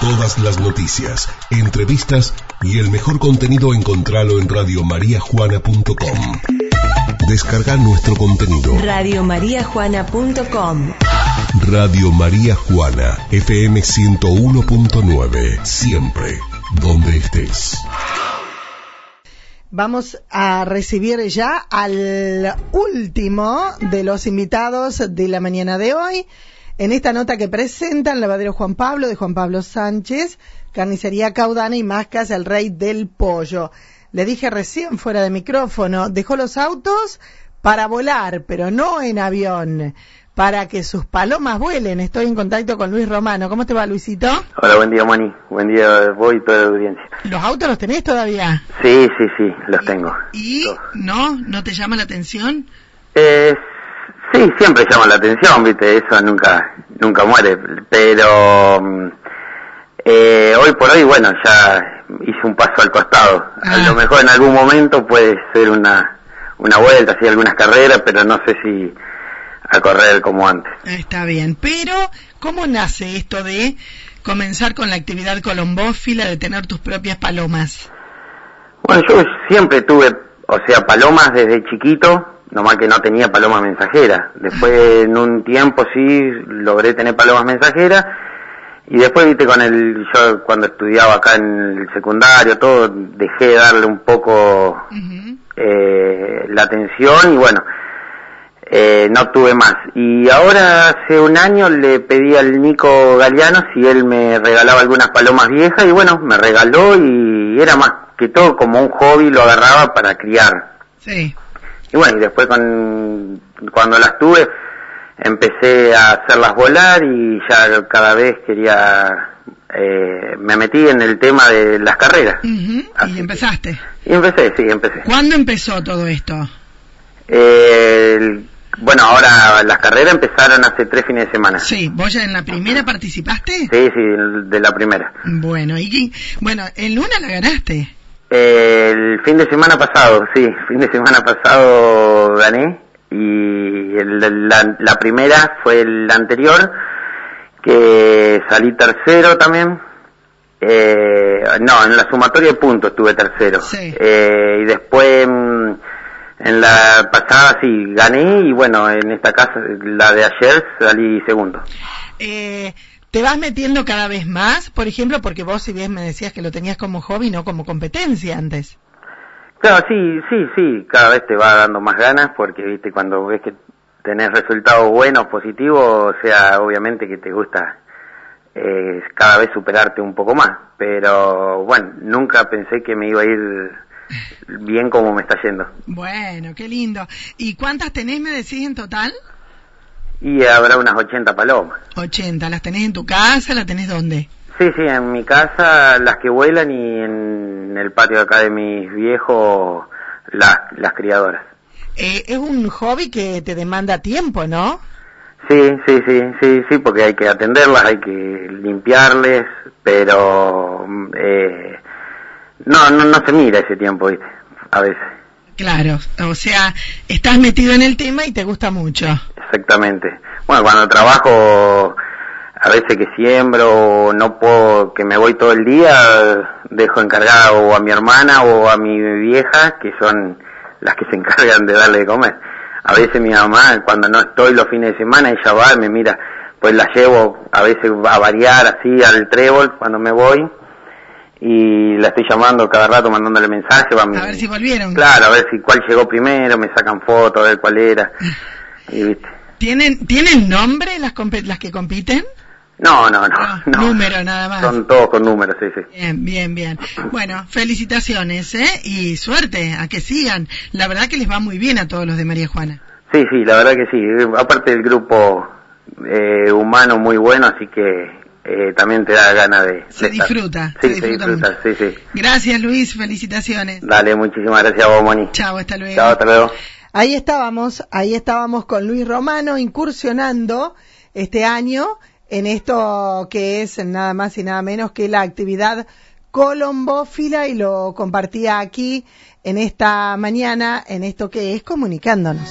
Todas las noticias, entrevistas y el mejor contenido encontralo en radiomariajuana.com. Descarga nuestro contenido. Radiomariajuana.com Radio María Juana, FM 101.9, siempre, donde estés. Vamos a recibir ya al último de los invitados de la mañana de hoy en esta nota que presentan Lavadero Juan Pablo de Juan Pablo Sánchez, Carnicería Caudana y Máscas el Rey del Pollo. Le dije recién fuera de micrófono, dejó los autos para volar, pero no en avión, para que sus palomas vuelen. Estoy en contacto con Luis Romano. ¿Cómo te va, Luisito? Hola, buen día, Mani. Buen día vos y toda la audiencia. ¿Los autos los tenés todavía? Sí, sí, sí, los tengo. ¿Y no? ¿No te llama la atención? Eh, Sí, siempre llama la atención, viste, eso nunca nunca muere, pero mm, eh, hoy por hoy, bueno, ya hice un paso al costado. A Ah. lo mejor en algún momento puede ser una, una vuelta, así algunas carreras, pero no sé si a correr como antes. Está bien, pero ¿cómo nace esto de comenzar con la actividad colombófila, de tener tus propias palomas? Bueno, yo siempre tuve, o sea, palomas desde chiquito, nomás que no tenía palomas mensajeras. Después, en un tiempo sí, logré tener palomas mensajeras. Y después, viste, con el, yo cuando estudiaba acá en el secundario, todo, dejé de darle un poco eh, la atención y bueno, eh, no tuve más. Y ahora hace un año le pedí al Nico Galeano si él me regalaba algunas palomas viejas y bueno, me regaló y era más que todo como un hobby, lo agarraba para criar. Sí. Y bueno, y después con, cuando las tuve empecé a hacerlas volar y ya cada vez quería, eh, me metí en el tema de las carreras. Y que- empezaste. Y empecé, sí, empecé. ¿Cuándo empezó todo esto? Eh, el- bueno, ahora las carreras empezaron hace tres fines de semana. Sí, Sí, ¿vos ya en la primera participaste? sí, de la primera. Bueno, y bueno, en Luna la ganaste. El fin de semana pasado, sí, fin de semana pasado gané y el- la, la primera fue el anterior que salí tercero también. Eh, no, en la sumatoria de puntos tuve tercero. Sí. Eh, y después mm, en la pasada sí gané y bueno, en esta casa, la de ayer salí segundo. Eh, ¿Te vas metiendo cada vez más? Por ejemplo, porque vos si bien me decías que lo tenías como hobby, no como competencia antes. Claro, sí, sí, sí, cada vez te va dando más ganas porque, viste, cuando ves que tenés resultados buenos, positivos, o sea, obviamente que te gusta eh, cada vez superarte un poco más, pero bueno, nunca pensé que me iba a ir bien como me está yendo. Bueno, qué lindo. ¿Y cuántas tenés, me decís, en total? Y habrá unas 80 palomas. 80. ¿Las tenés en tu casa? ¿La tenés dónde? Sí, sí, en mi casa las que vuelan y en el patio acá de mis viejos las, las criadoras. Eh, es un hobby que te demanda tiempo, ¿no? Sí, sí, sí, sí, sí, porque hay que atenderlas, hay que limpiarles, pero mm, eh, no, no, no se mira ese tiempo, ¿viste? A veces, Claro, o sea, estás metido en el tema y te gusta mucho. exactamente. Bueno, cuando trabajo, a veces que siembro, no puedo, que me voy todo el día, dejo encargada o a mi hermana o a mi vieja, que son las que se encargan de darle de comer. A veces mi mamá, cuando no estoy los fines de semana, ella va y me mira, pues la llevo a veces a variar así al trébol cuando me voy y la estoy llamando cada rato mandándole mensajes. Va mi- A ver si volvieron. Claro, a ver si cuál llegó primero, me sacan fotos, a ver cuál era. Y, ¿viste? ¿Tienen, ¿Tienen nombre las, las que compiten? No, no, no, Ah, no. número nada más. Son todos con números, sí, sí. Bien, bien, bien. Bueno, felicitaciones, ¿eh? Y suerte, a que sigan. La verdad que les va muy bien a todos los de María Juana. Sí, sí, la verdad que sí. Aparte del grupo eh, humano muy bueno, así que eh, también te da ganas de... Se de disfruta, Sí, se se disfruta disfruta, mucho. sí, sí. Gracias, Luis, felicitaciones. Dale, muchísimas gracias a vos, Moni. Chao, hasta luego. Chao, hasta luego. Ahí estábamos, ahí estábamos con Luis Romano incursionando este año en esto que es nada más y nada menos que la actividad colombófila y lo compartía aquí en esta mañana en esto que es comunicándonos.